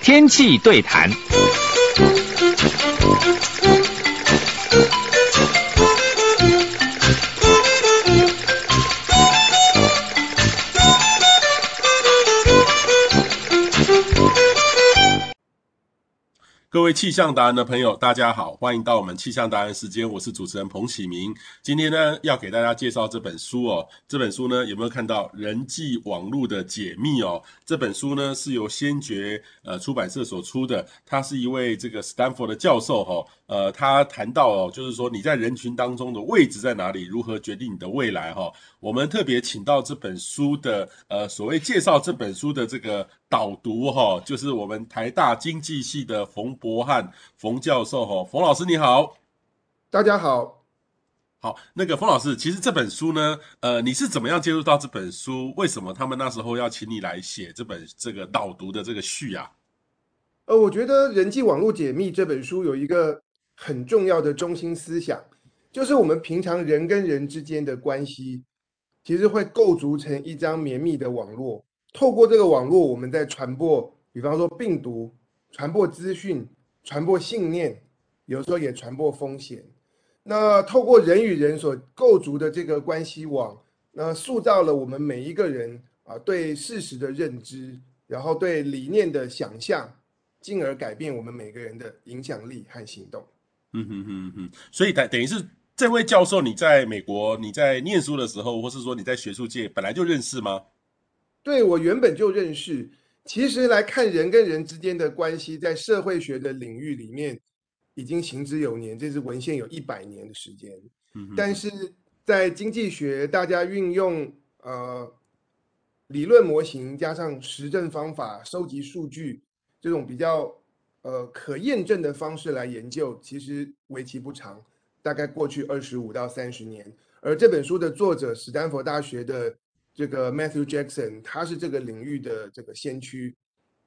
天气对谈。各位气象达人的朋友，大家好，欢迎到我们气象达人时间，我是主持人彭启明。今天呢，要给大家介绍这本书哦。这本书呢，有没有看到人际网络的解密哦？这本书呢，是由先觉呃出版社所出的，他是一位这个斯坦福的教授哈、哦。呃，他谈到哦，就是说你在人群当中的位置在哪里，如何决定你的未来哈、我们特别请到这本书的呃所谓介绍这本书的这个。导读哈，就是我们台大经济系的冯博翰冯教授哈，冯老师你好，大家好，好，那个冯老师，其实这本书呢，呃，你是怎么样接触到这本书？为什么他们那时候要请你来写这本这个导读的这个序啊？呃，我觉得《人际网络解密》这本书有一个很重要的中心思想，就是我们平常人跟人之间的关系，其实会构筑成一张绵密的网络。透过这个网络，我们在传播，比方说病毒，传播资讯，传播信念，有时候也传播风险。那透过人与人所构筑的这个关系网，那塑造了我们每一个人啊对事实的认知，然后对理念的想象，进而改变我们每个人的影响力和行动。嗯哼哼哼，所以等等于是这位教授，你在美国你在念书的时候，或是说你在学术界本来就认识吗？对，我原本就认识，其实来看人跟人之间的关系，在社会学的领域里面已经行之有年，这是文献有一百年的时间。嗯，但是在经济学，大家运用呃理论模型加上实证方法，收集数据这种比较呃可验证的方式来研究，其实为期不长，大概过去二十五到三十年。而这本书的作者，史丹佛大学的。这个 Matthew Jackson，他是这个领域的这个先驱。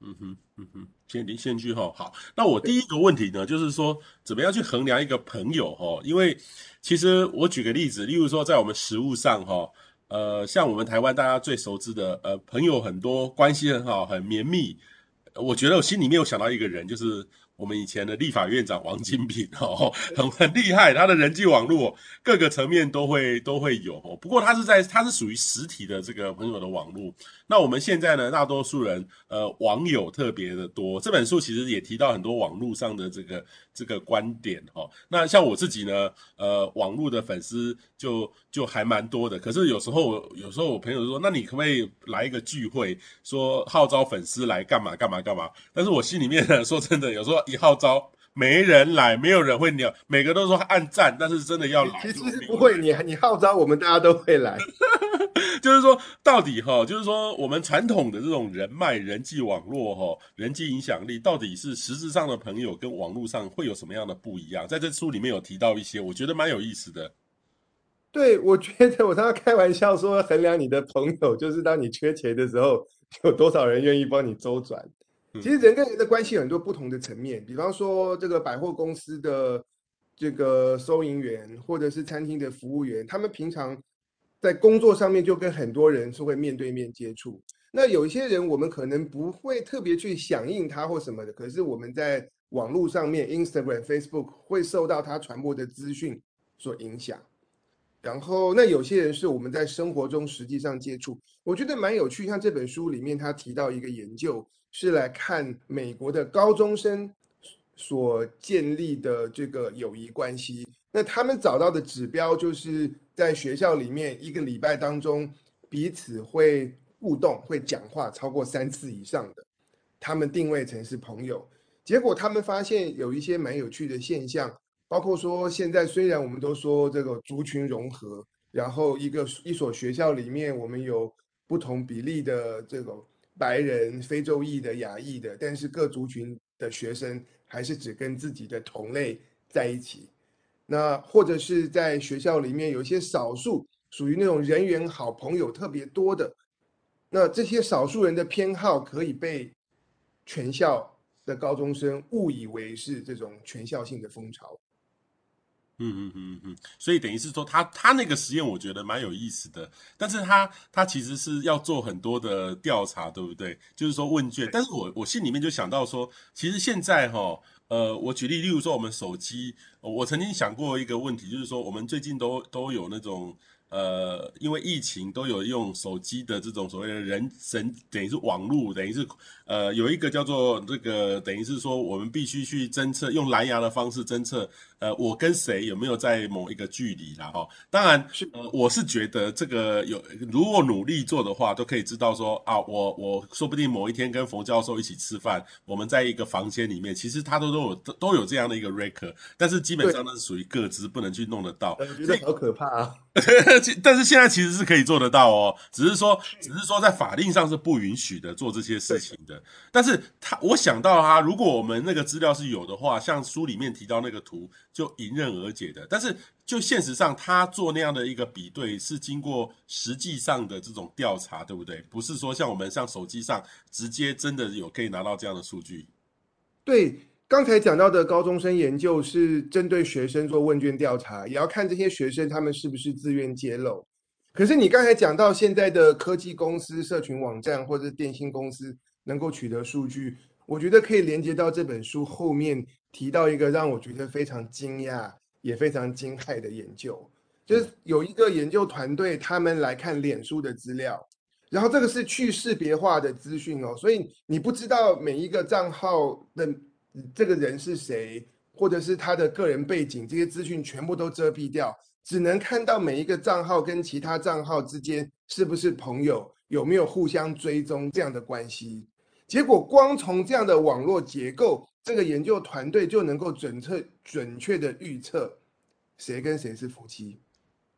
嗯哼，嗯哼，先离先驱哈。好，那我第一个问题呢，就是说怎么样去衡量一个朋友哈？因为其实我举个例子，例如说在我们食物上哈，呃，像我们台湾大家最熟知的呃朋友很多，关系很好，很绵密。我觉得我心里面有想到一个人，就是。我们以前的立法院长王金平 哦，很很厉害，他的人际网络各个层面都会都会有。不过他是在他是属于实体的这个朋友的网络。那我们现在呢，大多数人呃网友特别的多。这本书其实也提到很多网络上的这个这个观点哈。那像我自己呢，呃网络的粉丝就就还蛮多的。可是有时候有时候我朋友说，那你可不可以来一个聚会，说号召粉丝来干嘛干嘛干嘛？但是我心里面呢，说真的，有时候。一号召没人来，没有人会鸟，每个都说按赞，但是真的要来，其实不会，你你号召我们，大家都会来。就是说，到底哈，就是说，我们传统的这种人脉、人际网络哈、人际影响力，到底是实质上的朋友跟网络上会有什么样的不一样？在这书里面有提到一些，我觉得蛮有意思的。对，我觉得我常常开玩笑说，衡量你的朋友，就是当你缺钱的时候，有多少人愿意帮你周转。其实人跟人的关系有很多不同的层面，比方说这个百货公司的这个收银员，或者是餐厅的服务员，他们平常在工作上面就跟很多人是会面对面接触。那有一些人我们可能不会特别去响应他或什么的，可是我们在网络上面，Instagram、Facebook 会受到他传播的资讯所影响。然后，那有些人是我们在生活中实际上接触，我觉得蛮有趣。像这本书里面，他提到一个研究，是来看美国的高中生所建立的这个友谊关系。那他们找到的指标，就是在学校里面一个礼拜当中，彼此会互动、会讲话超过三次以上的，他们定位成是朋友。结果他们发现有一些蛮有趣的现象。包括说，现在虽然我们都说这个族群融合，然后一个一所学校里面我们有不同比例的这种白人、非洲裔的、亚裔的，但是各族群的学生还是只跟自己的同类在一起。那或者是在学校里面有一些少数属于那种人缘好、朋友特别多的，那这些少数人的偏好可以被全校的高中生误以为是这种全校性的风潮。嗯嗯嗯嗯，所以等于是说他，他他那个实验我觉得蛮有意思的，但是他他其实是要做很多的调查，对不对？就是说问卷，但是我我心里面就想到说，其实现在哈，呃，我举例，例如说我们手机，我曾经想过一个问题，就是说我们最近都都有那种。呃，因为疫情都有用手机的这种所谓的人神，等于是网络，等于是呃有一个叫做这个，等于是说我们必须去侦测，用蓝牙的方式侦测，呃，我跟谁有没有在某一个距离啦哈。当然，呃，我是觉得这个有如果努力做的话，都可以知道说啊，我我说不定某一天跟冯教授一起吃饭，我们在一个房间里面，其实他都都有都有这样的一个 record，但是基本上那是属于各自，不能去弄得到。我觉得好可怕啊。但是现在其实是可以做得到哦，只是说，只是说在法令上是不允许的做这些事情的。但是他，我想到哈，如果我们那个资料是有的话，像书里面提到那个图，就迎刃而解的。但是就现实上，他做那样的一个比对，是经过实际上的这种调查，对不对？不是说像我们像手机上直接真的有可以拿到这样的数据。对。刚才讲到的高中生研究是针对学生做问卷调查，也要看这些学生他们是不是自愿揭露。可是你刚才讲到现在的科技公司、社群网站或者电信公司能够取得数据，我觉得可以连接到这本书后面提到一个让我觉得非常惊讶也非常惊骇的研究，就是有一个研究团队他们来看脸书的资料，然后这个是去识别化的资讯哦，所以你不知道每一个账号的。这个人是谁，或者是他的个人背景，这些资讯全部都遮蔽掉，只能看到每一个账号跟其他账号之间是不是朋友，有没有互相追踪这样的关系。结果光从这样的网络结构，这个研究团队就能够准确准确的预测谁跟谁是夫妻。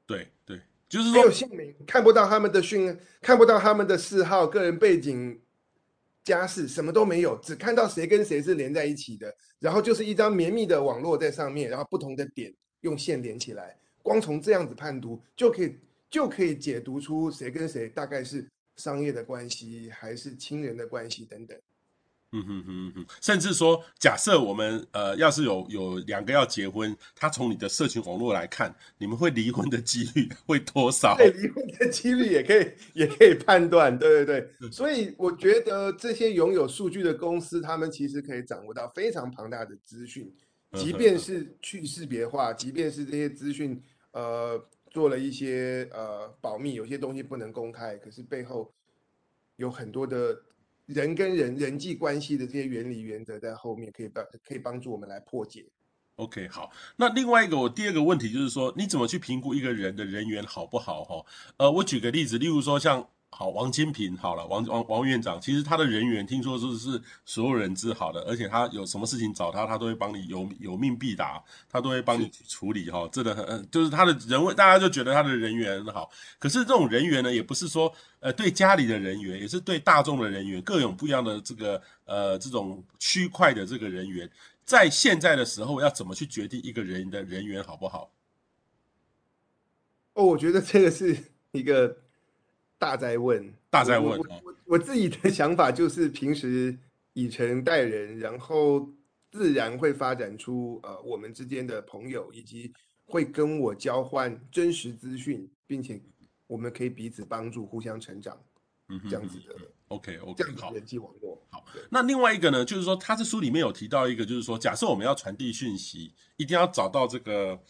对对，就是说没有姓名，看不到他们的讯，看不到他们的嗜好、个人背景。家世什么都没有，只看到谁跟谁是连在一起的，然后就是一张绵密的网络在上面，然后不同的点用线连起来，光从这样子判读就可以就可以解读出谁跟谁大概是商业的关系还是亲人的关系等等。嗯哼哼哼，甚至说，假设我们呃，要是有有两个要结婚，他从你的社群网络来看，你们会离婚的几率会多少？对，离婚的几率也可以也可以判断，对对对。所以我觉得这些拥有数据的公司，他们其实可以掌握到非常庞大的资讯，即便是去识别化，即便是这些资讯呃做了一些呃保密，有些东西不能公开，可是背后有很多的。人跟人人际关系的这些原理原则在后面可以帮可以帮助我们来破解。OK，好，那另外一个我第二个问题就是说，你怎么去评估一个人的人缘好不好？哈，呃，我举个例子，例如说像。好，王金平好了，王王王院长，其实他的人缘听说是是所有人之好的，而且他有什么事情找他，他都会帮你有有命必达，他都会帮你处理哈，真的很，就是他的人大家就觉得他的人缘很好。可是这种人缘呢，也不是说呃对家里的人缘，也是对大众的人缘，各有不一样的这个呃这种区块的这个人缘，在现在的时候要怎么去决定一个人的人缘好不好？哦，我觉得这个是一个。大在问，大在问。我我我自己的想法就是，平时以诚待人，然后自然会发展出呃我们之间的朋友，以及会跟我交换真实资讯，并且我们可以彼此帮助，互相成长。嗯，这样子的。OK OK，这样子人际网络。好，那另外一个呢，就是说他这书里面有提到一个，就是说假设我们要传递讯息，一定要找到这个。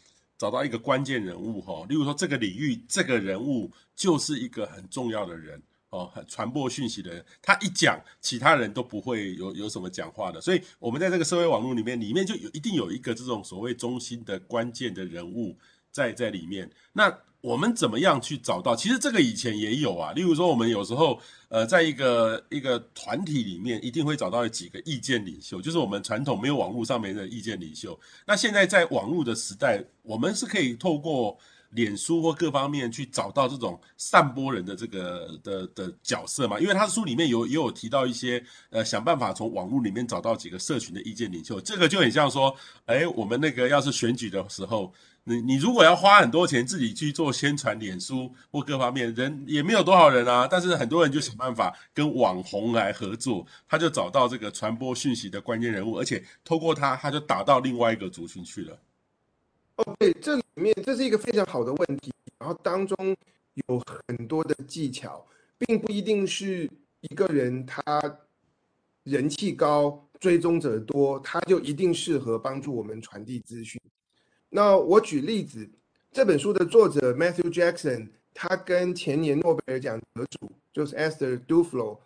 找到一个关键人物哈，例如说这个领域这个人物就是一个很重要的人哦，很传播讯息的人，他一讲，其他人都不会有有什么讲话的。所以，我们在这个社会网络里面，里面就有一定有一个这种所谓中心的关键的人物在在里面。那我们怎么样去找到？其实这个以前也有啊。例如说，我们有时候呃，在一个一个团体里面，一定会找到几个意见领袖，就是我们传统没有网络上面的意见领袖。那现在在网络的时代，我们是可以透过脸书或各方面去找到这种散播人的这个的的角色嘛？因为他的书里面有也有提到一些呃，想办法从网络里面找到几个社群的意见领袖。这个就很像说，哎，我们那个要是选举的时候。你你如果要花很多钱自己去做宣传，脸书或各方面人也没有多少人啊，但是很多人就想办法跟网红来合作，他就找到这个传播讯息的关键人物，而且透过他，他就打到另外一个族群去了。哦，对，这里面这是一个非常好的问题，然后当中有很多的技巧，并不一定是一个人他人气高、追踪者多，他就一定适合帮助我们传递资讯。那我举例子，这本书的作者 Matthew Jackson，他跟前年诺贝尔奖得主就是 Esther Duflo，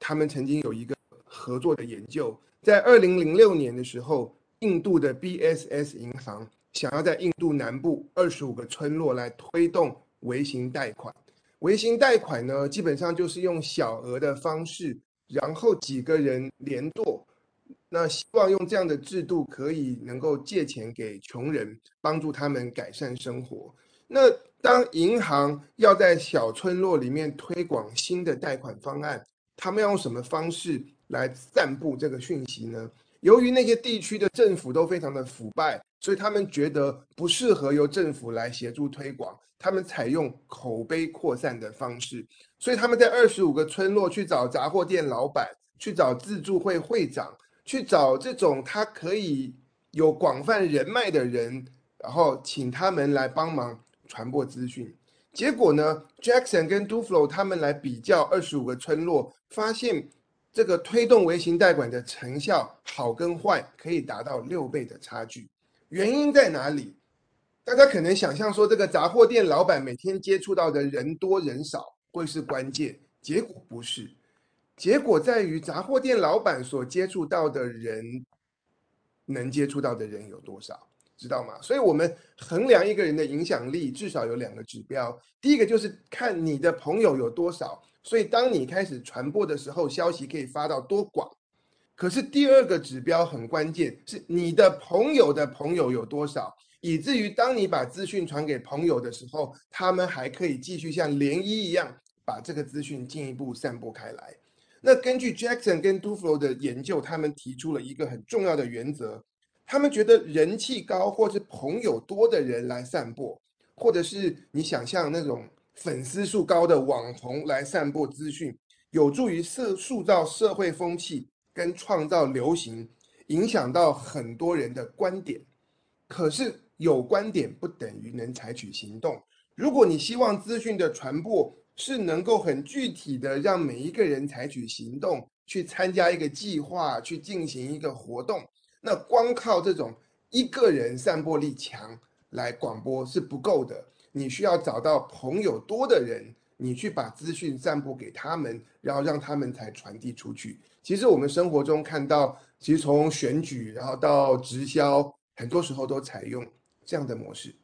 他们曾经有一个合作的研究，在二零零六年的时候，印度的 BSS 银行想要在印度南部二十五个村落来推动微型贷款。微型贷款呢，基本上就是用小额的方式，然后几个人联动。那希望用这样的制度，可以能够借钱给穷人，帮助他们改善生活。那当银行要在小村落里面推广新的贷款方案，他们要用什么方式来散布这个讯息呢？由于那些地区的政府都非常的腐败，所以他们觉得不适合由政府来协助推广，他们采用口碑扩散的方式。所以他们在二十五个村落去找杂货店老板，去找自助会会长。去找这种他可以有广泛人脉的人，然后请他们来帮忙传播资讯。结果呢，Jackson 跟 Duflo 他们来比较二十五个村落，发现这个推动微型贷款的成效好跟坏可以达到六倍的差距。原因在哪里？大家可能想象说，这个杂货店老板每天接触到的人多人少会是关键，结果不是。结果在于杂货店老板所接触到的人，能接触到的人有多少，知道吗？所以，我们衡量一个人的影响力，至少有两个指标。第一个就是看你的朋友有多少，所以当你开始传播的时候，消息可以发到多广。可是第二个指标很关键，是你的朋友的朋友有多少，以至于当你把资讯传给朋友的时候，他们还可以继续像涟漪一样把这个资讯进一步散播开来。那根据 Jackson 跟 Duflo 的研究，他们提出了一个很重要的原则，他们觉得人气高或是朋友多的人来散播，或者是你想象那种粉丝数高的网红来散播资讯，有助于社塑造社会风气跟创造流行，影响到很多人的观点。可是有观点不等于能采取行动。如果你希望资讯的传播，是能够很具体的让每一个人采取行动，去参加一个计划，去进行一个活动。那光靠这种一个人散播力强来广播是不够的，你需要找到朋友多的人，你去把资讯散播给他们，然后让他们才传递出去。其实我们生活中看到，其实从选举然后到直销，很多时候都采用这样的模式。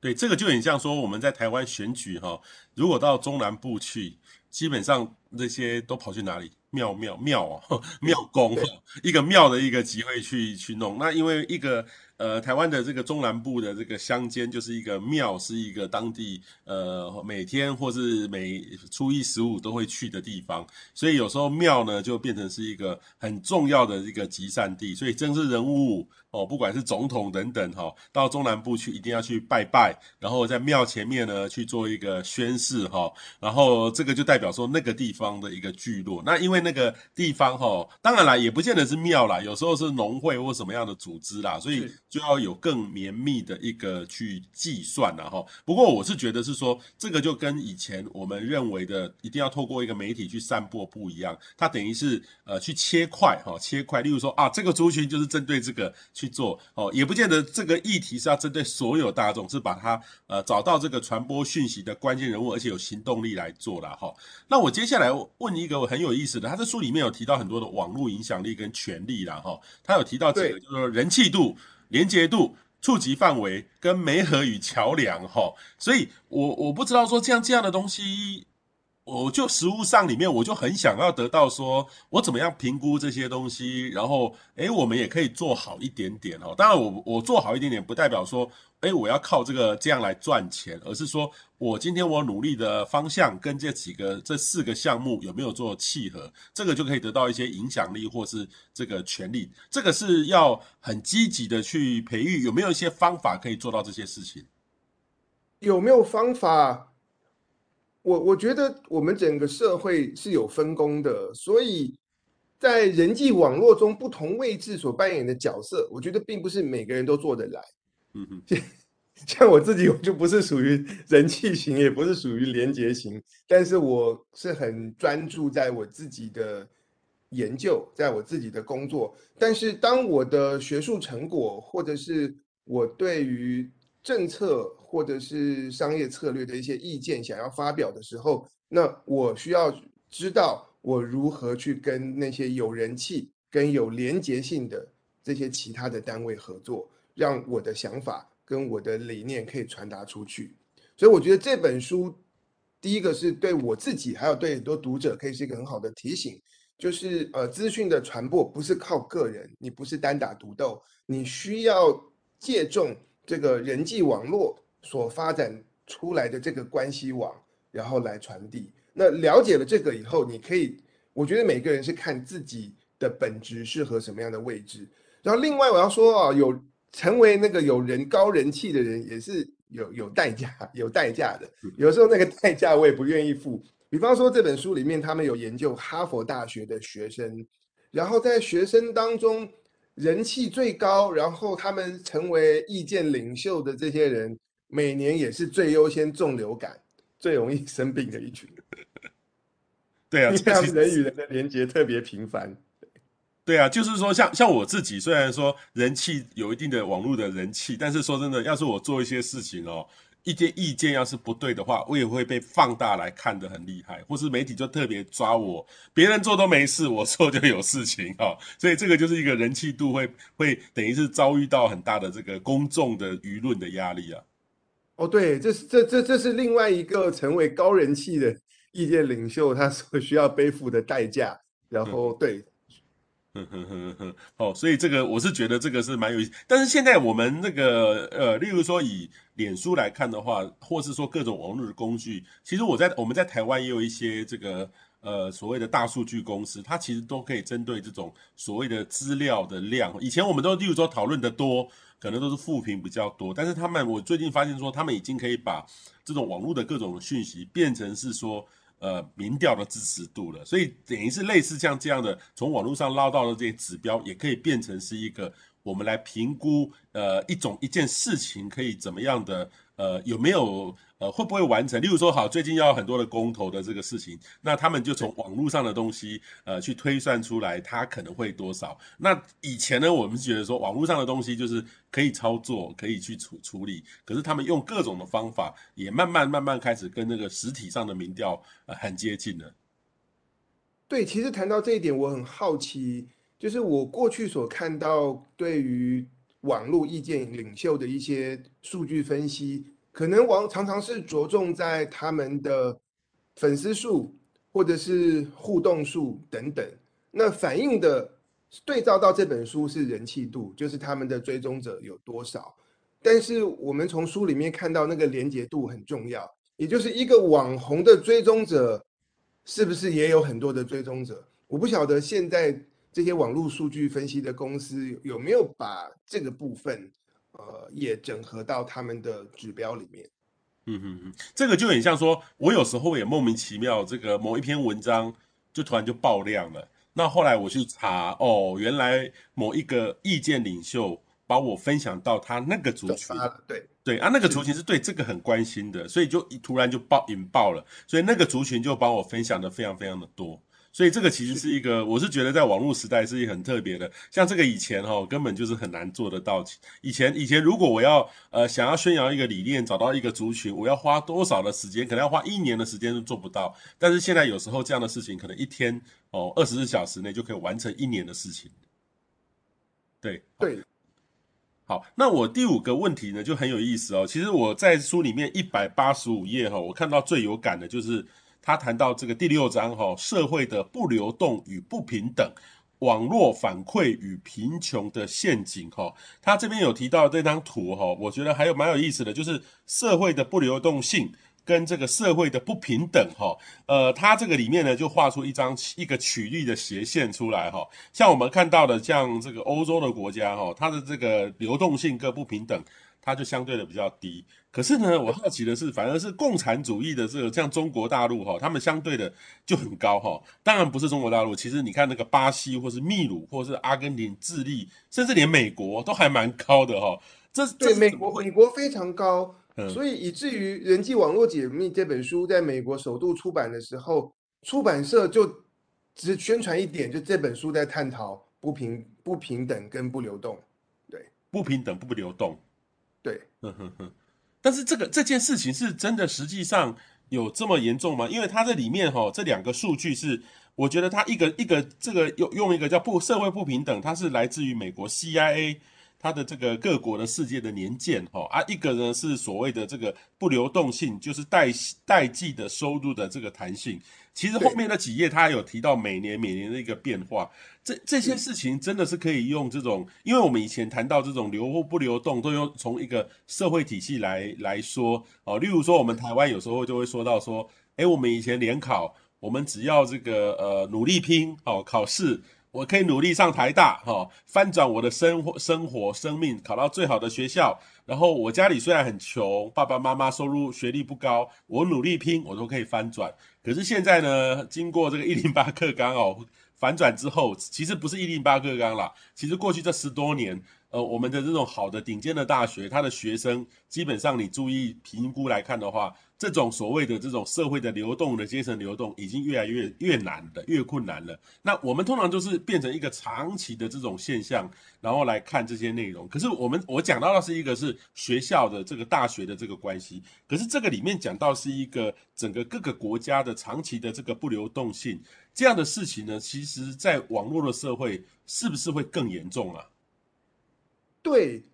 对，这个就很像说我们在台湾选举哈，如果到中南部去，基本上那些都跑去哪里？庙庙庙哦，庙公，一个庙的一个集会去去弄。那因为一个。呃，台湾的这个中南部的这个乡间，就是一个庙，是一个当地呃每天或是每初一十五都会去的地方，所以有时候庙呢就变成是一个很重要的一个集散地，所以政治人物哦，不管是总统等等哈、到中南部去一定要去拜拜，然后在庙前面呢去做一个宣誓哈、然后这个就代表说那个地方的一个聚落。那因为那个地方哈、当然啦，也不见得是庙啦，有时候是农会或什么样的组织啦，所以。就要有更绵密的一个去计算了哈。不过我是觉得是说，这个就跟以前我们认为的一定要透过一个媒体去散播不一样。它等于是呃去切块哈，切块。例如说啊，这个族群就是针对这个去做哦，也不见得这个议题是要针对所有大众，是把它呃找到这个传播讯息的关键人物，而且有行动力来做了哈。那我接下来问一个很有意思的，他的书里面有提到很多的网络影响力跟权力啦哈。他有提到几个，就是说人气度。连接度、触及范围跟媒合与桥梁，哈，所以我我不知道说这样这样的东西，我就实务上里面我就很想要得到说，我怎么样评估这些东西，然后诶，我们也可以做好一点点哦。当然我，我我做好一点点，不代表说。哎，我要靠这个这样来赚钱，而是说我今天我努力的方向跟这几个这四个项目有没有做契合，这个就可以得到一些影响力或是这个权力。这个是要很积极的去培育，有没有一些方法可以做到这些事情？有没有方法？我我觉得我们整个社会是有分工的，所以在人际网络中不同位置所扮演的角色，我觉得并不是每个人都做得来。嗯哼，像我自己，我就不是属于人气型，也不是属于连结型，但是我是很专注在我自己的研究，在我自己的工作。但是当我的学术成果，或者是我对于政策或者是商业策略的一些意见想要发表的时候，那我需要知道我如何去跟那些有人气、跟有连结性的这些其他的单位合作，让我的想法。跟我的理念可以传达出去，所以我觉得这本书，第一个是对我自己，还有对很多读者，可以是一个很好的提醒，就是呃，资讯的传播不是靠个人，你不是单打独斗，你需要借重这个人际网络所发展出来的这个关系网，然后来传递。那了解了这个以后，你可以，我觉得每个人是看自己的本质适合什么样的位置。然后另外我要说啊，有。成为那个有人高人气的人也是有有代价有代价的，有时候那个代价我也不愿意付。比方说这本书里面，他们有研究哈佛大学的学生，然后在学生当中人气最高，然后他们成为意见领袖的这些人，每年也是最优先中流感、最容易生病的一群。对啊，因为他们人与人的连接特别频繁。对啊，就是说像，像像我自己，虽然说人气有一定的网络的人气，但是说真的，要是我做一些事情哦，一些意见要是不对的话，我也会被放大来看得很厉害，或是媒体就特别抓我，别人做都没事，我做就有事情哦。所以这个就是一个人气度会会等于是遭遇到很大的这个公众的舆论的压力啊。哦，对，这是这这这是另外一个成为高人气的意见领袖他所需要背负的代价，然后、嗯、对。哼哼哼哼，哦，所以这个我是觉得这个是蛮有意思。但是现在我们那个呃，例如说以脸书来看的话，或是说各种网络的工具，其实我在我们在台湾也有一些这个呃所谓的大数据公司，它其实都可以针对这种所谓的资料的量。以前我们都例如说讨论的多，可能都是负评比较多，但是他们我最近发现说，他们已经可以把这种网络的各种讯息变成是说。呃，民调的支持度了，所以等于是类似像这样的，从网络上捞到的这些指标，也可以变成是一个我们来评估，呃，一种一件事情可以怎么样的。呃，有没有呃会不会完成？例如说，好，最近要很多的公投的这个事情，那他们就从网络上的东西呃去推算出来，它可能会多少。那以前呢，我们觉得说网络上的东西就是可以操作，可以去处处理，可是他们用各种的方法，也慢慢慢慢开始跟那个实体上的民调呃很接近了。对，其实谈到这一点，我很好奇，就是我过去所看到对于。网络意见领袖的一些数据分析，可能往常常是着重在他们的粉丝数或者是互动数等等。那反映的对照到这本书是人气度，就是他们的追踪者有多少。但是我们从书里面看到那个连结度很重要，也就是一个网红的追踪者是不是也有很多的追踪者？我不晓得现在。这些网络数据分析的公司有没有把这个部分，呃，也整合到他们的指标里面？嗯哼哼，这个就很像说，我有时候也莫名其妙，这个某一篇文章就突然就爆量了。那后来我去查，哦，原来某一个意见领袖把我分享到他那个族群，对对啊，那个族群是对这个很关心的，所以就突然就爆引爆了，所以那个族群就把我分享的非常非常的多。所以这个其实是一个，我是觉得在网络时代是一个很特别的，像这个以前哈、哦、根本就是很难做得到。以前以前如果我要呃想要宣扬一个理念，找到一个族群，我要花多少的时间？可能要花一年的时间都做不到。但是现在有时候这样的事情，可能一天哦二十四小时内就可以完成一年的事情。对对，好，那我第五个问题呢就很有意思哦。其实我在书里面一百八十五页哈、哦，我看到最有感的就是。他谈到这个第六章哈，社会的不流动与不平等，网络反馈与贫穷的陷阱哈。他这边有提到这张图哈，我觉得还有蛮有意思的，就是社会的不流动性跟这个社会的不平等哈。呃，他这个里面呢就画出一张一个曲率的斜线出来哈。像我们看到的，像这个欧洲的国家哈，它的这个流动性跟不平等，它就相对的比较低。可是呢，我好奇的是，反而是共产主义的这个，像中国大陆哈，他们相对的就很高哈。当然不是中国大陆，其实你看那个巴西，或是秘鲁，或是阿根廷、智利，甚至连美国都还蛮高的哈。这对美国，美国非常高，嗯、所以以至于《人际网络解密》这本书在美国首度出版的时候，出版社就只宣传一点，就这本书在探讨不平不平等跟不流动，对，不平等不流动，对，嗯哼哼。但是这个这件事情是真的，实际上有这么严重吗？因为它这里面哈，这两个数据是。我觉得它一个一个这个用用一个叫不社会不平等，它是来自于美国 CIA 它的这个各国的世界的年鉴哈啊，一个呢是所谓的这个不流动性，就是代代际的收入的这个弹性。其实后面那几页他有提到每年每年的一个变化，这这些事情真的是可以用这种，因为我们以前谈到这种流或不流动，都用从一个社会体系来来说哦，例如说我们台湾有时候就会说到说，哎，我们以前联考。我们只要这个呃努力拼哦，考试我可以努力上台大哈、哦，翻转我的生活生活生命，考到最好的学校。然后我家里虽然很穷，爸爸妈妈收入学历不高，我努力拼我都可以翻转。可是现在呢，经过这个一零八课纲哦，反转之后，其实不是一零八课纲啦，其实过去这十多年。呃，我们的这种好的顶尖的大学，它的学生基本上你注意评估来看的话，这种所谓的这种社会的流动的阶层流动，已经越来越越难的，越困难了。那我们通常就是变成一个长期的这种现象，然后来看这些内容。可是我们我讲到的是一个是学校的这个大学的这个关系，可是这个里面讲到是一个整个各个国家的长期的这个不流动性这样的事情呢，其实在网络的社会是不是会更严重啊？对，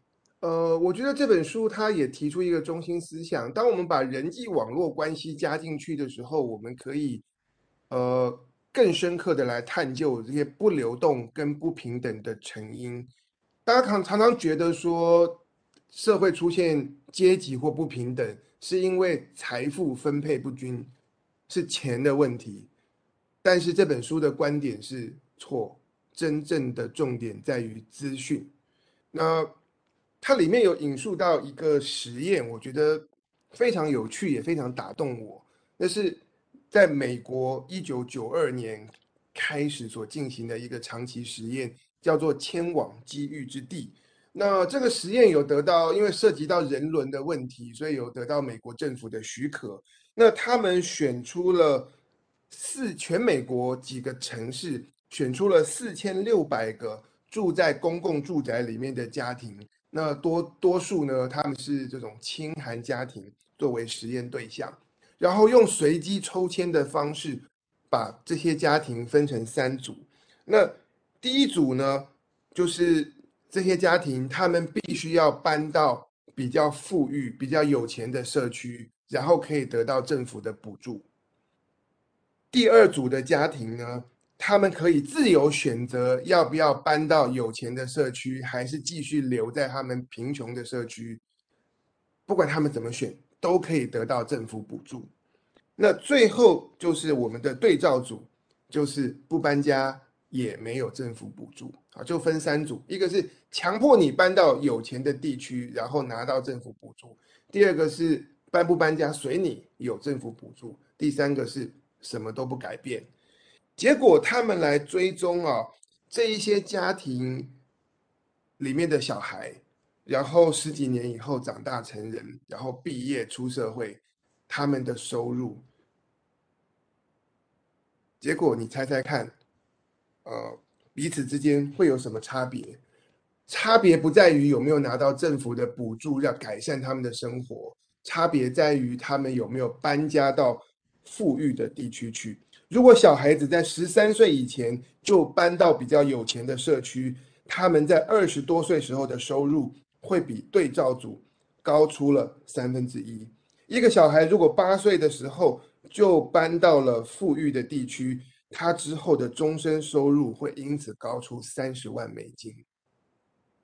呃，我觉得这本书它也提出一个中心思想：当我们把人际网络关系加进去的时候，我们可以，呃，更深刻的来探究这些不流动跟不平等的成因。大家常常常觉得说，社会出现阶级或不平等，是因为财富分配不均，是钱的问题。但是这本书的观点是错，真正的重点在于资讯。那它里面有引述到一个实验，我觉得非常有趣，也非常打动我。那是在美国一九九二年开始所进行的一个长期实验，叫做“千网机遇之地”。那这个实验有得到，因为涉及到人伦的问题，所以有得到美国政府的许可。那他们选出了四全美国几个城市，选出了四千六百个。住在公共住宅里面的家庭，那多多数呢，他们是这种清寒家庭作为实验对象，然后用随机抽签的方式把这些家庭分成三组。那第一组呢，就是这些家庭他们必须要搬到比较富裕、比较有钱的社区，然后可以得到政府的补助。第二组的家庭呢，他们可以自由选择要不要搬到有钱的社区，还是继续留在他们贫穷的社区。不管他们怎么选，都可以得到政府补助。那最后就是我们的对照组，就是不搬家也没有政府补助。啊，就分三组：一个是强迫你搬到有钱的地区，然后拿到政府补助；第二个是搬不搬家随你，有政府补助；第三个是什么都不改变。结果他们来追踪啊，这一些家庭里面的小孩，然后十几年以后长大成人，然后毕业出社会，他们的收入，结果你猜猜看，呃，彼此之间会有什么差别？差别不在于有没有拿到政府的补助要改善他们的生活，差别在于他们有没有搬家到富裕的地区去。如果小孩子在十三岁以前就搬到比较有钱的社区，他们在二十多岁时候的收入会比对照组高出了三分之一。一个小孩如果八岁的时候就搬到了富裕的地区，他之后的终身收入会因此高出三十万美金。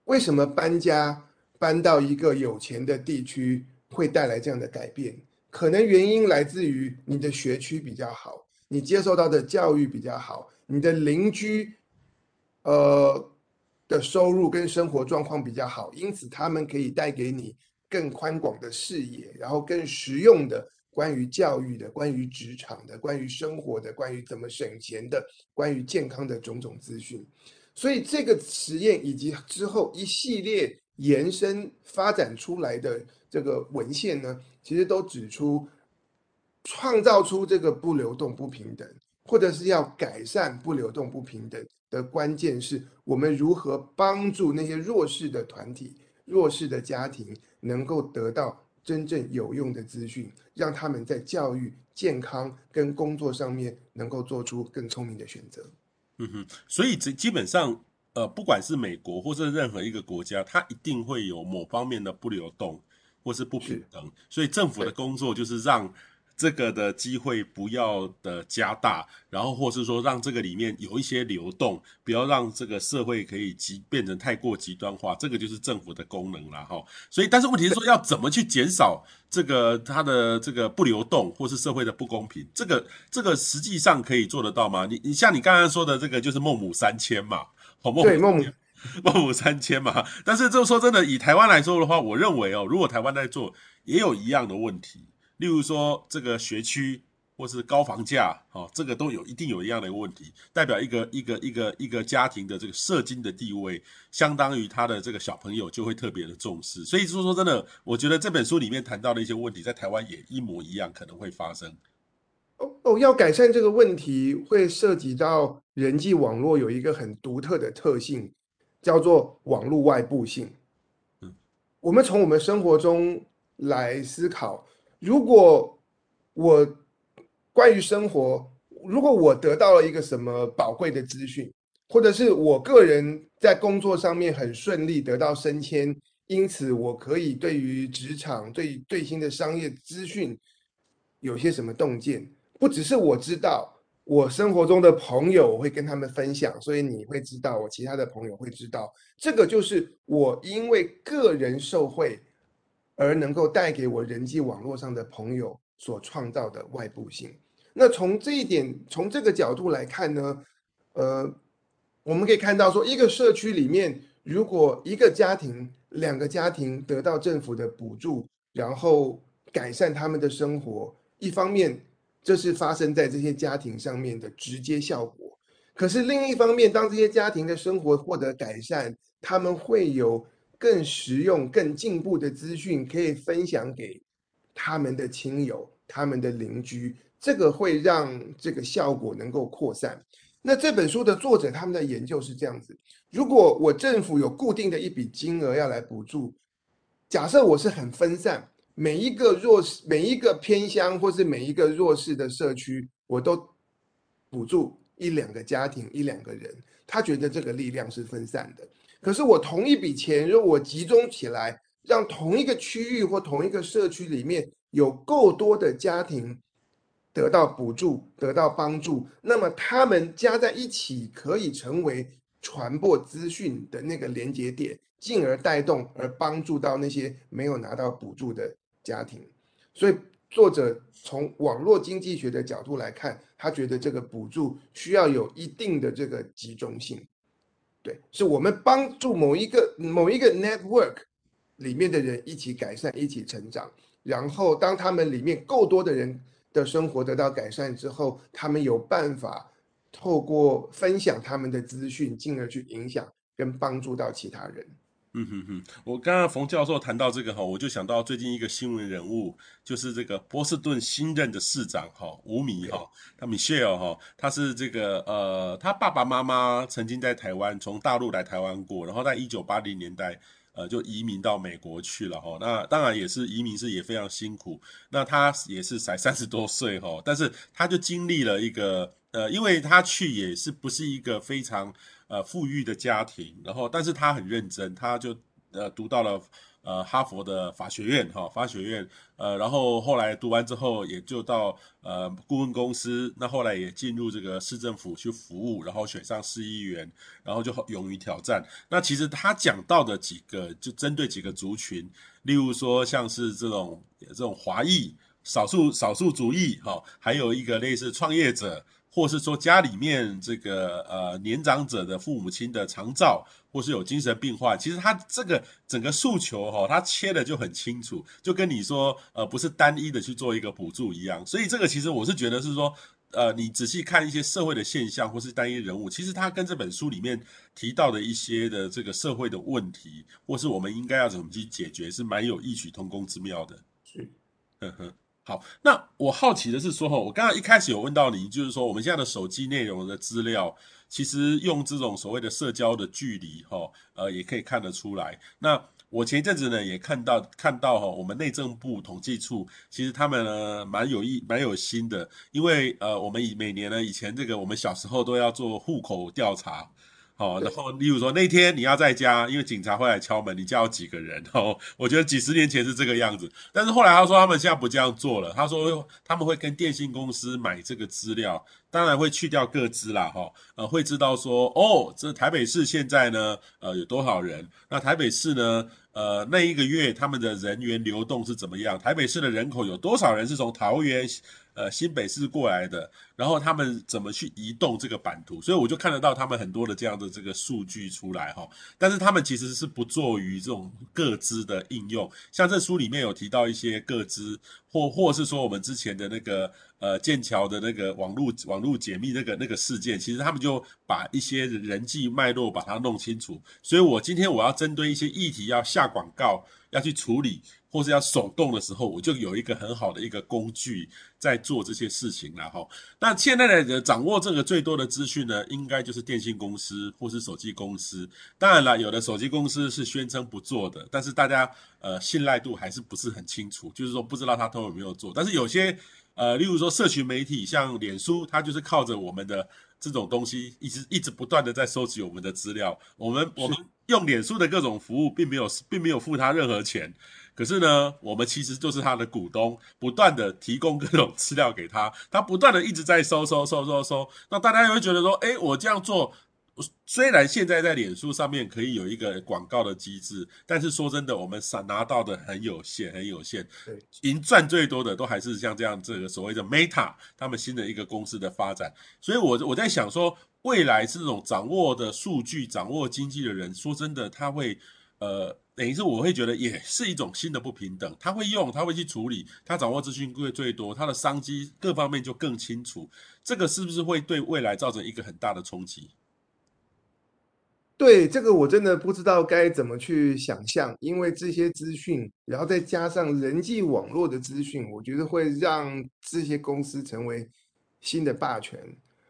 为什么搬家搬到一个有钱的地区会带来这样的改变？可能原因来自于你的学区比较好。你接受到的教育比较好，你的邻居，呃，的收入跟生活状况比较好，因此他们可以带给你更宽广的视野，然后更实用的关于教育的、关于职场的、关于生活的、关于怎么省钱的、关于健康的种种资讯。所以这个实验以及之后一系列延伸发展出来的这个文献呢，其实都指出，创造出这个不流动不平等，或者是要改善不流动不平等的关键是我们如何帮助那些弱势的团体、弱势的家庭能够得到真正有用的资讯，让他们在教育、健康跟工作上面能够做出更聪明的选择。嗯哼，所以这基本上，呃，不管是美国或是任何一个国家，它一定会有某方面的不流动或是不平等，所以政府的工作就是让。这个的机会不要的加大，然后或是说让这个里面有一些流动，不要让这个社会可以极变成太过极端化，这个就是政府的功能了哈。所以，但是问题是说要怎么去减少这个它的这个不流动，或是社会的不公平？这个这个实际上可以做得到吗？你你像你刚刚说的这个就是孟母三迁嘛，好孟母，对，孟母 孟母三迁嘛。但是就说真的，以台湾来说的话，我认为哦，如果台湾在做，也有一样的问题。例如说，这个学区或是高房价，哦，这个都有一定有一样的一个问题，代表一个一个一个一个家庭的这个社经的地位，相当于他的这个小朋友就会特别的重视。所以说说真的，我觉得这本书里面谈到的一些问题，在台湾也一模一样可能会发生。哦哦，要改善这个问题，会涉及到人际网络有一个很独特的特性，叫做网络外部性。嗯，我们从我们生活中来思考。如果我关于生活，如果我得到了一个什么宝贵的资讯，或者是我个人在工作上面很顺利得到升迁，因此我可以对于职场对最新的商业资讯有些什么洞见，不只是我知道，我生活中的朋友我会跟他们分享，所以你会知道，我其他的朋友会知道，这个就是我因为个人受惠。而能够带给我人际网络上的朋友所创造的外部性。那从这一点，从这个角度来看呢，呃，我们可以看到说，一个社区里面，如果一个家庭、两个家庭得到政府的补助，然后改善他们的生活，一方面这是发生在这些家庭上面的直接效果。可是另一方面，当这些家庭的生活获得改善，他们会有。更实用、更进步的资讯可以分享给他们的亲友、他们的邻居，这个会让这个效果能够扩散。那这本书的作者他们的研究是这样子：如果我政府有固定的一笔金额要来补助，假设我是很分散，每一个弱势、每一个偏乡或是每一个弱势的社区，我都补助一两个家庭、一两个人，他觉得这个力量是分散的。可是我同一笔钱，如果我集中起来，让同一个区域或同一个社区里面有够多的家庭得到补助、得到帮助，那么他们加在一起可以成为传播资讯的那个连接点，进而带动而帮助到那些没有拿到补助的家庭。所以作者从网络经济学的角度来看，他觉得这个补助需要有一定的这个集中性。对，是我们帮助某一个某一个 network 里面的人一起改善，一起成长。然后，当他们里面够多的人的生活得到改善之后，他们有办法透过分享他们的资讯，进而去影响跟帮助到其他人。嗯哼哼，我刚刚冯教授谈到这个哈，我就想到最近一个新闻人物，就是这个波士顿新任的市长哈，吴米哈，他 Michelle 哈，他是这个呃，他爸爸妈妈曾经在台湾从大陆来台湾过，然后在一九八零年代呃就移民到美国去了哈。那当然也是移民是也非常辛苦，那他也是才三十多岁哈，但是他就经历了一个呃，因为他去也是不是一个非常。呃，富裕的家庭，然后，但是他很认真，他就呃读到了呃哈佛的法学院哈、法学院，呃，然后后来读完之后，也就到呃顾问公司，那后来也进入这个市政府去服务，然后选上市议员，然后就勇于挑战。那其实他讲到的几个，就针对几个族群，例如说像是这种这种华裔、少数少数族裔哈、还有一个类似创业者。或是说家里面这个呃年长者的父母亲的长照，或是有精神病患，其实他这个整个诉求哈，他切的就很清楚，就跟你说呃不是单一的去做一个补助一样。所以这个其实我是觉得是说，呃，你仔细看一些社会的现象或是单一人物，其实他跟这本书里面提到的一些的这个社会的问题，或是我们应该要怎么去解决，是蛮有异曲同工之妙的。是，呵呵。好，那我好奇的是说，我刚刚一开始有问到你，就是说我们现在的手机内容的资料，其实用这种所谓的社交的距离，哈，呃，也可以看得出来。那我前一阵子呢也看到看到哈，我们内政部统计处其实他们呢蛮有意蛮有心的，因为呃，我们以每年呢以前这个我们小时候都要做户口调查。哦，然后例如说那天你要在家，因为警察会来敲门，你家有几个人？哦，我觉得几十年前是这个样子，但是后来他说他们现在不这样做了，他说他们会跟电信公司买这个资料，当然会去掉各资啦，哈，呃，会知道说哦，这台北市现在呢，呃，有多少人？那台北市呢，呃，那一个月他们的人员流动是怎么样？台北市的人口有多少人是从桃园？呃，新北市过来的，然后他们怎么去移动这个版图？所以我就看得到他们很多的这样的这个数据出来哈。但是他们其实是不做于这种各资的应用，像这书里面有提到一些各资，或或是说我们之前的那个呃剑桥的那个网络网络解密那个那个事件，其实他们就把一些人际脉络把它弄清楚。所以我今天我要针对一些议题要下广告，要去处理。或是要手动的时候，我就有一个很好的一个工具在做这些事情了哈。那现在的掌握这个最多的资讯呢，应该就是电信公司或是手机公司。当然了，有的手机公司是宣称不做的，但是大家呃信赖度还是不是很清楚，就是说不知道他都有没有做。但是有些呃，例如说社群媒体，像脸书，它就是靠着我们的这种东西，一直一直不断的在收集我们的资料。我们我们用脸书的各种服务，并没有并没有付他任何钱。可是呢，我们其实就是他的股东，不断的提供各种资料给他，他不断的一直在收收收收收。那大家也会觉得说，哎，我这样做，虽然现在在脸书上面可以有一个广告的机制，但是说真的，我们拿拿到的很有限，很有限。对，赢赚最多的都还是像这样这个所谓的 Meta 他们新的一个公司的发展。所以我，我我在想说，未来这种掌握的数据、掌握经济的人，说真的，他会呃。等于是我会觉得也是一种新的不平等，他会用，他会去处理，他掌握资讯会最多，他的商机各方面就更清楚，这个是不是会对未来造成一个很大的冲击？对，这个我真的不知道该怎么去想象，因为这些资讯，然后再加上人际网络的资讯，我觉得会让这些公司成为新的霸权，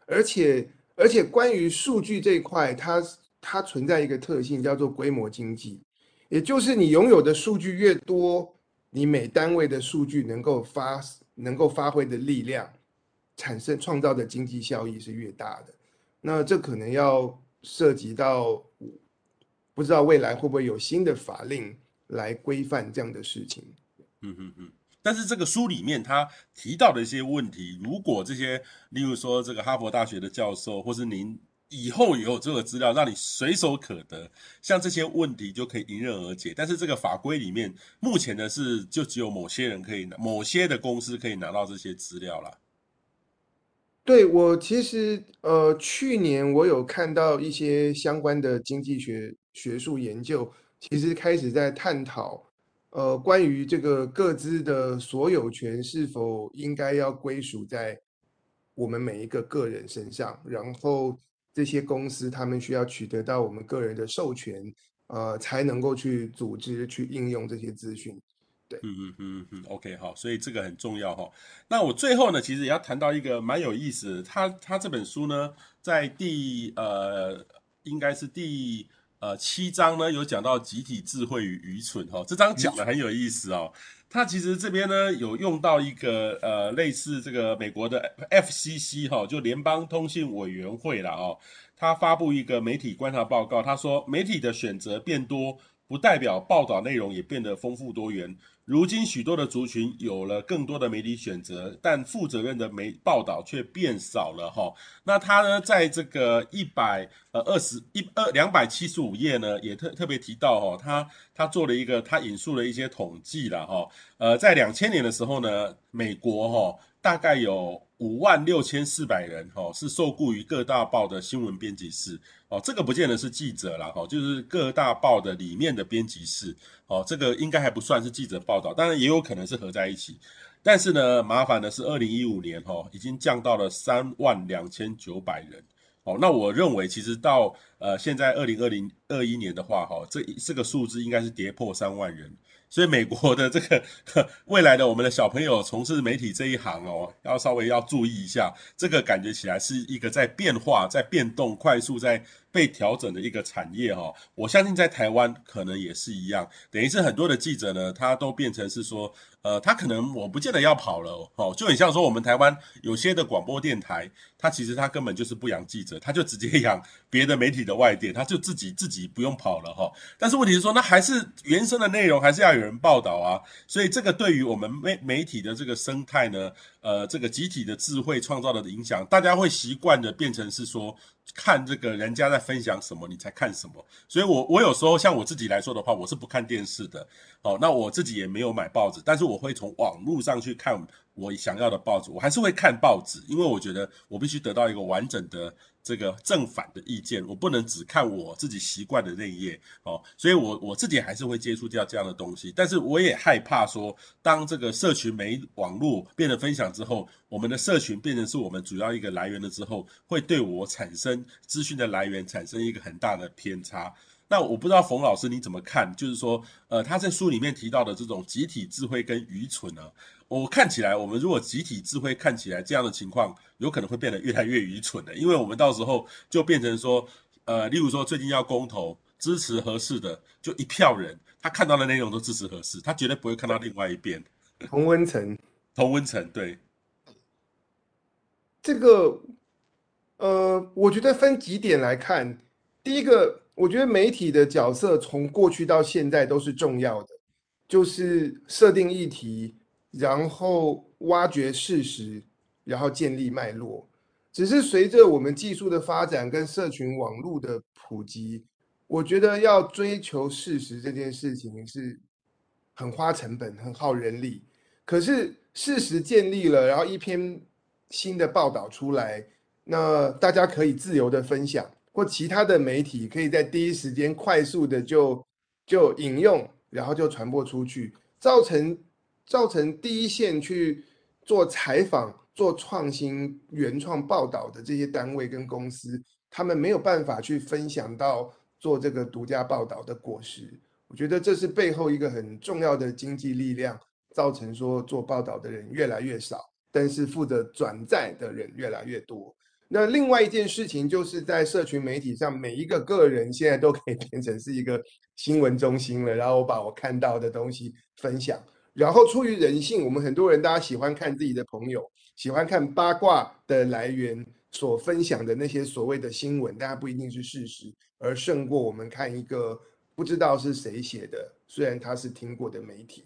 而且而且关于数据这一块，它它存在一个特性叫做规模经济。也就是你拥有的数据越多，你每单位的数据能够发能够发挥的力量，产生创造的经济效益是越大的。那这可能要涉及到，不知道未来会不会有新的法令来规范这样的事情。嗯嗯嗯。但是这个书里面他提到的一些问题，如果这些，例如说这个哈佛大学的教授，或是您。以后有这个资料让你随手可得，像这些问题就可以迎刃而解。但是这个法规里面，目前呢是就只有某些人可以，某些的公司可以拿到这些资料啦。对，我其实呃，去年我有看到一些相关的经济学学术研究，其实开始在探讨呃，关于这个个资的所有权是否应该要归属在我们每一个个人身上，然后。这些公司他们需要取得到我们个人的授权，呃，才能够去组织去应用这些资讯。对，嗯嗯嗯嗯，OK，好，所以这个很重要哈。那我最后呢，其实也要谈到一个蛮有意思的，他他这本书呢，在第呃，应该是第呃七章呢，有讲到集体智慧与愚蠢哈。这章讲的很有意思哦。他其实这边呢有用到一个呃类似这个美国的 FCC 哈，就联邦通信委员会了哦。他发布一个媒体观察报告，他说媒体的选择变多，不代表报道内容也变得丰富多元。如今许多的族群有了更多的媒体选择，但负责任的媒报道却变少了哈。那他呢，在这个一百呃二十一二两百七十五页呢，也特特别提到哈，他他做了一个他引述了一些统计了哈。呃，在两千年的时候呢，美国哈大概有五万六千四百人哈是受雇于各大报的新闻编辑室。哦，这个不见得是记者啦，哈，就是各大报的里面的编辑室，哦，这个应该还不算是记者报道，当然也有可能是合在一起。但是呢，麻烦的是二零一五年哈、哦，已经降到了三万两千九百人。哦，那我认为其实到呃现在二零二零二一年的话，哈，这这个数字应该是跌破三万人。所以美国的这个未来的我们的小朋友从事媒体这一行哦，要稍微要注意一下，这个感觉起来是一个在变化、在变动、快速在被调整的一个产业哈。我相信在台湾可能也是一样，等于是很多的记者呢，他都变成是说，呃，他可能我不见得要跑了哦，就很像说我们台湾有些的广播电台，他其实他根本就是不养记者，他就直接 养别的媒体的外电，他就自己自己不用跑了哈。但是问题是说，那还是原生的内容还是要有。有人报道啊，所以这个对于我们媒媒体的这个生态呢，呃，这个集体的智慧创造的影响，大家会习惯的变成是说，看这个人家在分享什么，你才看什么。所以我我有时候像我自己来说的话，我是不看电视的，哦，那我自己也没有买报纸，但是我会从网络上去看我想要的报纸，我还是会看报纸，因为我觉得我必须得到一个完整的。这个正反的意见，我不能只看我自己习惯的那一页哦，所以我我自己还是会接触掉这样的东西，但是我也害怕说，当这个社群媒网络变得分享之后，我们的社群变成是我们主要一个来源了之后，会对我产生资讯的来源产生一个很大的偏差。那我不知道冯老师你怎么看？就是说，呃，他在书里面提到的这种集体智慧跟愚蠢呢？我看起来，我们如果集体智慧看起来这样的情况，有可能会变得越来越愚蠢的，因为我们到时候就变成说，呃，例如说最近要公投支持合适的，就一票人，他看到的内容都支持合适，他绝对不会看到另外一边。同温层，同温层，对。这个，呃，我觉得分几点来看，第一个。我觉得媒体的角色从过去到现在都是重要的，就是设定议题，然后挖掘事实，然后建立脉络。只是随着我们技术的发展跟社群网络的普及，我觉得要追求事实这件事情是很花成本、很耗人力。可是事实建立了，然后一篇新的报道出来，那大家可以自由的分享。或其他的媒体可以在第一时间快速的就就引用，然后就传播出去，造成造成第一线去做采访、做创新、原创报道的这些单位跟公司，他们没有办法去分享到做这个独家报道的果实。我觉得这是背后一个很重要的经济力量，造成说做报道的人越来越少，但是负责转载的人越来越多。那另外一件事情，就是在社群媒体上，每一个个人现在都可以变成是一个新闻中心了。然后我把我看到的东西分享，然后出于人性，我们很多人大家喜欢看自己的朋友，喜欢看八卦的来源所分享的那些所谓的新闻，大家不一定是事实，而胜过我们看一个不知道是谁写的，虽然他是听过的媒体。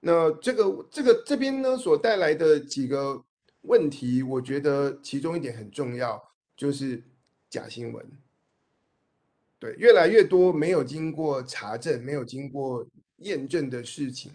那这个这个这边呢，所带来的几个。问题，我觉得其中一点很重要，就是假新闻。对，越来越多没有经过查证、没有经过验证的事情，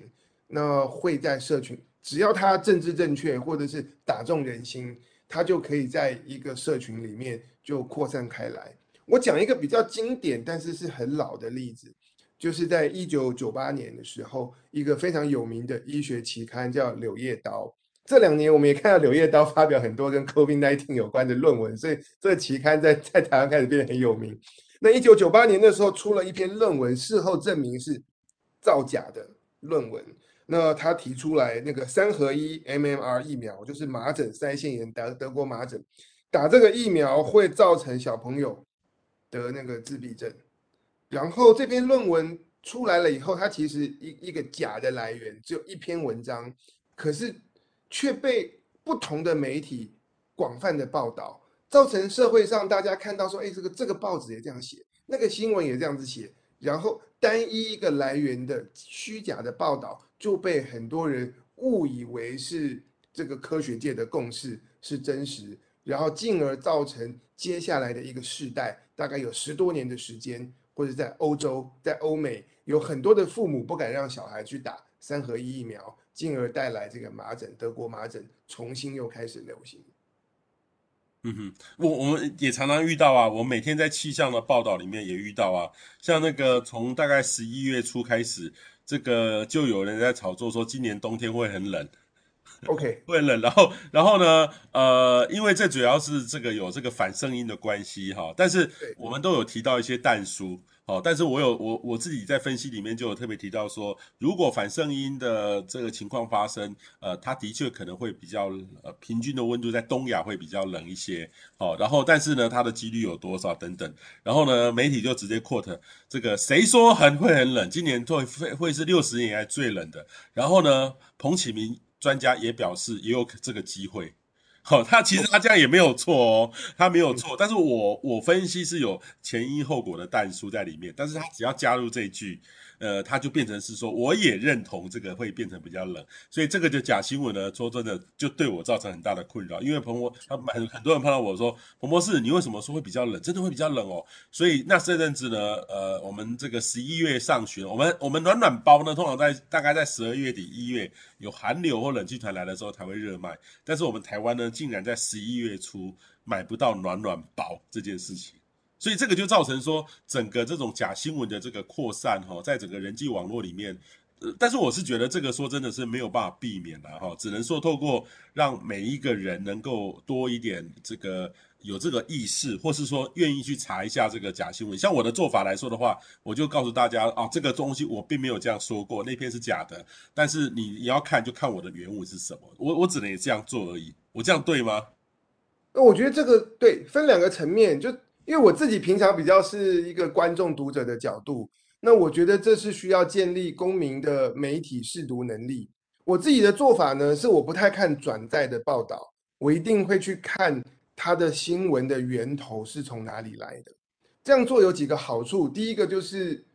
那会在社群，只要它政治正确或者是打中人心，它就可以在一个社群里面就扩散开来。我讲一个比较经典，但是是很老的例子，就是在一九九八年的时候，一个非常有名的医学期刊叫《柳叶刀》。这两年我们也看到《柳叶刀》发表很多跟 COVID-19 有关的论文，所以这个期刊在在台湾开始变得很有名。那一九九八年的时候出了一篇论文，事后证明是造假的论文。那他提出来那个三合一 MMR 疫苗，就是麻疹、腮腺炎、德德国麻疹，打这个疫苗会造成小朋友得那个自闭症。然后这篇论文出来了以后，它其实一一个假的来源，只有一篇文章，可是。却被不同的媒体广泛的报道，造成社会上大家看到说，哎，这个这个报纸也这样写，那个新闻也这样子写，然后单一一个来源的虚假的报道就被很多人误以为是这个科学界的共识是真实，然后进而造成接下来的一个世代，大概有十多年的时间，或者在欧洲、在欧美，有很多的父母不敢让小孩去打三合一疫苗。进而带来这个麻疹，德国麻疹重新又开始流行。嗯哼，我我们也常常遇到啊，我每天在气象的报道里面也遇到啊，像那个从大概十一月初开始，这个就有人在炒作说今年冬天会很冷。OK，会很冷。然后，然后呢，呃，因为这主要是这个有这个反声音的关系哈，但是我们都有提到一些淡书。哦，但是我有我我自己在分析里面就有特别提到说，如果反圣音的这个情况发生，呃，它的确可能会比较呃平均的温度在东亚会比较冷一些，哦，然后但是呢，它的几率有多少等等，然后呢，媒体就直接 quote 这个谁说很会很冷，今年会会会是六十年来最冷的，然后呢，彭启明专家也表示也有这个机会。好、哦，他其实他这样也没有错哦，他没有错，但是我我分析是有前因后果的但书在里面，但是他只要加入这一句。呃，他就变成是说，我也认同这个会变成比较冷，所以这个就假新闻呢，说真的，就对我造成很大的困扰。因为彭博，他很很多人碰到我说，彭博士，你为什么说会比较冷？真的会比较冷哦。所以那这阵子呢，呃，我们这个十一月上旬，我们我们暖暖包呢，通常在大概在十二月底一月有寒流或冷气团来的时候才会热卖，但是我们台湾呢，竟然在十一月初买不到暖暖包这件事情。所以这个就造成说，整个这种假新闻的这个扩散哈，在整个人际网络里面，呃，但是我是觉得这个说真的是没有办法避免的哈，只能说透过让每一个人能够多一点这个有这个意识，或是说愿意去查一下这个假新闻。像我的做法来说的话，我就告诉大家啊，这个东西我并没有这样说过，那篇是假的，但是你你要看就看我的原文是什么，我我只能也这样做而已。我这样对吗？那我觉得这个对，分两个层面就。因为我自己平常比较是一个观众读者的角度，那我觉得这是需要建立公民的媒体试读能力。我自己的做法呢，是我不太看转载的报道，我一定会去看它的新闻的源头是从哪里来的。这样做有几个好处，第一个就是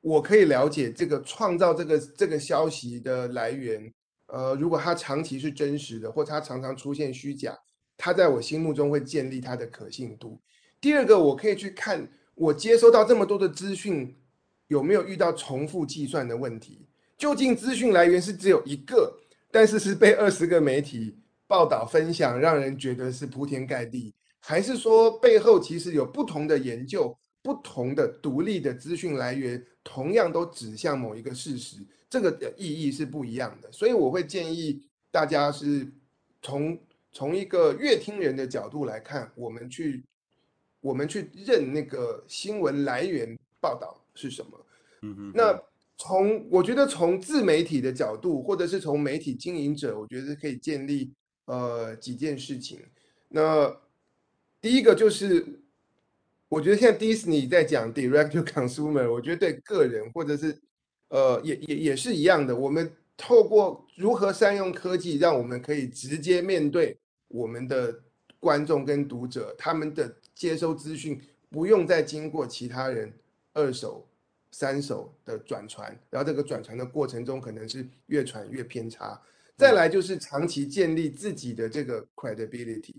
我可以了解这个创造这个这个消息的来源，呃，如果它长期是真实的，或它常常出现虚假。它在我心目中会建立它的可信度。第二个，我可以去看我接收到这么多的资讯，有没有遇到重复计算的问题？究竟资讯来源是只有一个，但是是被二十个媒体报道分享，让人觉得是铺天盖地，还是说背后其实有不同的研究、不同的独立的资讯来源，同样都指向某一个事实？这个的意义是不一样的。所以我会建议大家是从。从一个乐听人的角度来看，我们去我们去认那个新闻来源报道是什么。嗯嗯。那从我觉得从自媒体的角度，或者是从媒体经营者，我觉得可以建立呃几件事情。那第一个就是，我觉得现在 Disney 在讲 Direct to Consumer，我觉得对个人或者是呃也也也是一样的。我们透过如何善用科技，让我们可以直接面对。我们的观众跟读者，他们的接收资讯不用再经过其他人二手、三手的转传，然后这个转传的过程中可能是越传越偏差。再来就是长期建立自己的这个 credibility。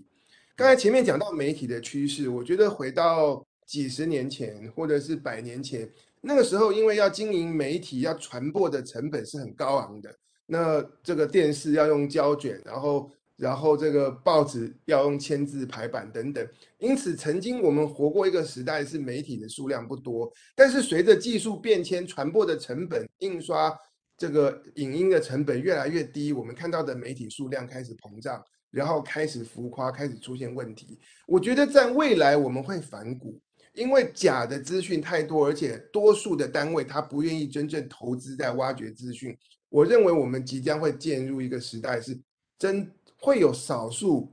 刚才前面讲到媒体的趋势，我觉得回到几十年前或者是百年前，那个时候因为要经营媒体，要传播的成本是很高昂的。那这个电视要用胶卷，然后。然后这个报纸要用签字排版等等，因此曾经我们活过一个时代，是媒体的数量不多，但是随着技术变迁，传播的成本、印刷这个影音的成本越来越低，我们看到的媒体数量开始膨胀，然后开始浮夸，开始出现问题。我觉得在未来我们会反骨，因为假的资讯太多，而且多数的单位他不愿意真正投资在挖掘资讯。我认为我们即将会进入一个时代，是真。会有少数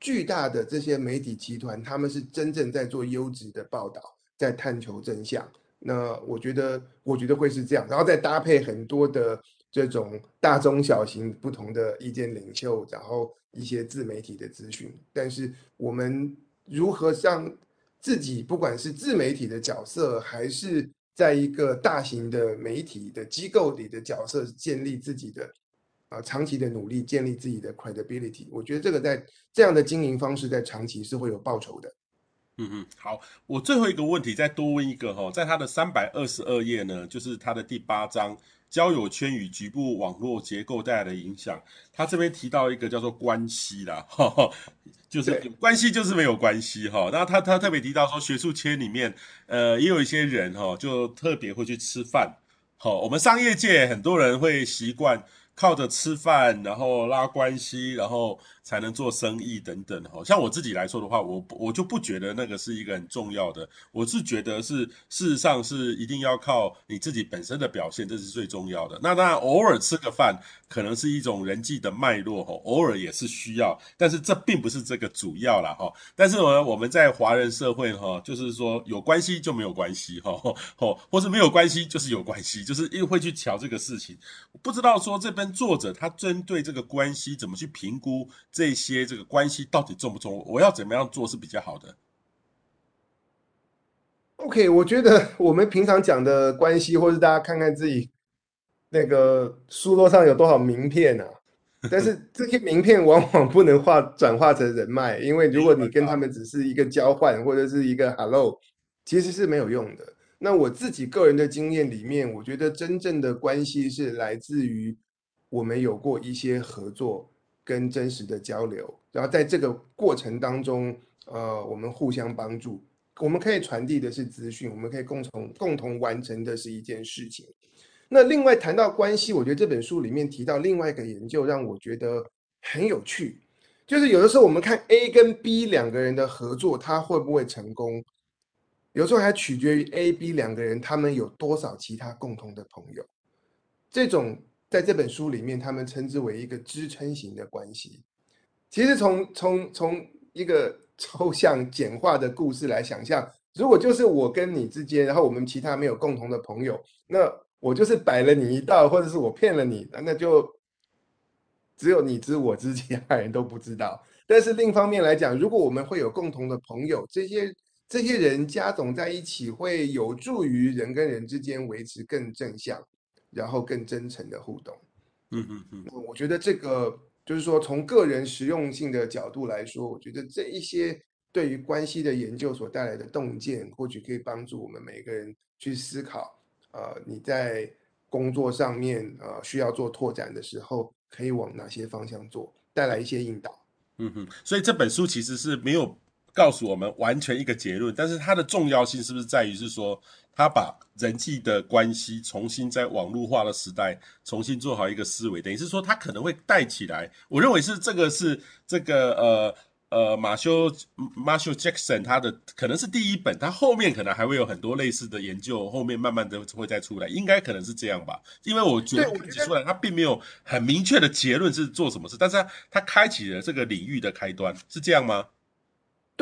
巨大的这些媒体集团，他们是真正在做优质的报道，在探求真相。那我觉得，我觉得会是这样，然后再搭配很多的这种大中小型不同的意见领袖，然后一些自媒体的资讯。但是我们如何让自己，不管是自媒体的角色，还是在一个大型的媒体的机构里的角色，建立自己的。啊，长期的努力建立自己的 credibility，我觉得这个在这样的经营方式在长期是会有报酬的。嗯嗯，好，我最后一个问题再多问一个哈，在他的三百二十二页呢，就是他的第八章交友圈与局部网络结构带来的影响，他这边提到一个叫做关系啦，哈哈，就是关系就是没有关系哈。那他他特别提到说，学术圈里面呃也有一些人哈，就特别会去吃饭。好，我们商业界很多人会习惯。靠着吃饭，然后拉关系，然后才能做生意等等。哈，像我自己来说的话，我我就不觉得那个是一个很重要的。我是觉得是事实上是一定要靠你自己本身的表现，这是最重要的。那当然偶尔吃个饭，可能是一种人际的脉络，哈，偶尔也是需要，但是这并不是这个主要啦，哈。但是呢，我们在华人社会，哈，就是说有关系就没有关系，哈，哈，或是没有关系就是有关系，就是因为会去瞧这个事情。不知道说这边作者他针对这个关系怎么去评估这些这个关系到底重不重？我要怎么样做是比较好的？OK，我觉得我们平常讲的关系，或是大家看看自己那个书桌上有多少名片啊？但是这些名片往往不能化转化成人脉，因为如果你跟他们只是一个交换或者是一个 hello，其实是没有用的。那我自己个人的经验里面，我觉得真正的关系是来自于我们有过一些合作跟真实的交流，然后在这个过程当中，呃，我们互相帮助，我们可以传递的是资讯，我们可以共同共同完成的是一件事情。那另外谈到关系，我觉得这本书里面提到另外一个研究让我觉得很有趣，就是有的时候我们看 A 跟 B 两个人的合作，他会不会成功？有时候还取决于 A、B 两个人，他们有多少其他共同的朋友。这种在这本书里面，他们称之为一个支撑型的关系。其实从从从一个 抽象简化的故事来想象，如果就是我跟你之间，然后我们其他没有共同的朋友，那我就是摆了你一道，或者是我骗了你，那就只有你知我知，其他人都不知道。但是另一方面来讲，如果我们会有共同的朋友，这些。这些人加总在一起，会有助于人跟人之间维持更正向，然后更真诚的互动。嗯嗯嗯，我觉得这个就是说，从个人实用性的角度来说，我觉得这一些对于关系的研究所带来的洞见，或许可以帮助我们每个人去思考。呃，你在工作上面呃需要做拓展的时候，可以往哪些方向做，带来一些引导。嗯哼，所以这本书其实是没有。告诉我们完全一个结论，但是它的重要性是不是在于是说，他把人际的关系重新在网络化的时代重新做好一个思维，等于是说他可能会带起来。我认为是这个是这个呃呃马修马修杰克森他的可能是第一本，他后面可能还会有很多类似的研究，后面慢慢的会再出来，应该可能是这样吧。因为我觉得看出来他并没有很明确的结论是做什么事，但是他他开启了这个领域的开端，是这样吗？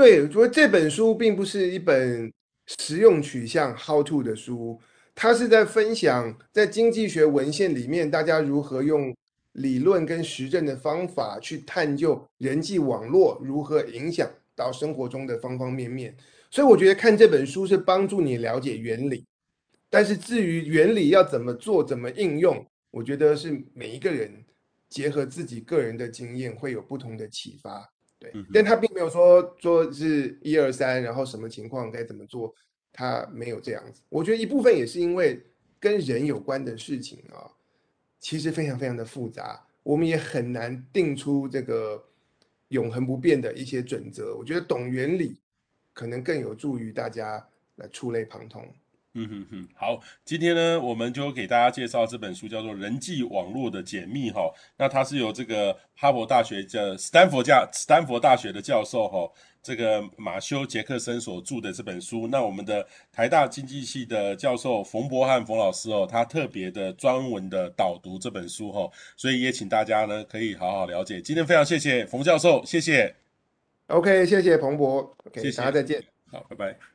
对，我觉得这本书并不是一本实用取向 how to 的书，它是在分享在经济学文献里面大家如何用理论跟实证的方法去探究人际网络如何影响到生活中的方方面面。所以我觉得看这本书是帮助你了解原理，但是至于原理要怎么做、怎么应用，我觉得是每一个人结合自己个人的经验会有不同的启发。对，但他并没有说说是一二三，然后什么情况该怎么做，他没有这样子。我觉得一部分也是因为跟人有关的事情啊，其实非常非常的复杂，我们也很难定出这个永恒不变的一些准则。我觉得懂原理可能更有助于大家来触类旁通。嗯哼哼，好，今天呢，我们就给大家介绍这本书，叫做《人际网络的解密》哈。那它是由这个哈佛大学的斯坦福教斯坦福大学的教授哈，这个马修杰克森所著的这本书。那我们的台大经济系的教授冯博翰冯老师哦，他特别的专门的导读这本书哈，所以也请大家呢可以好好了解。今天非常谢谢冯教授，谢谢。OK，谢谢彭博，OK，谢谢，大家再见。好，拜拜。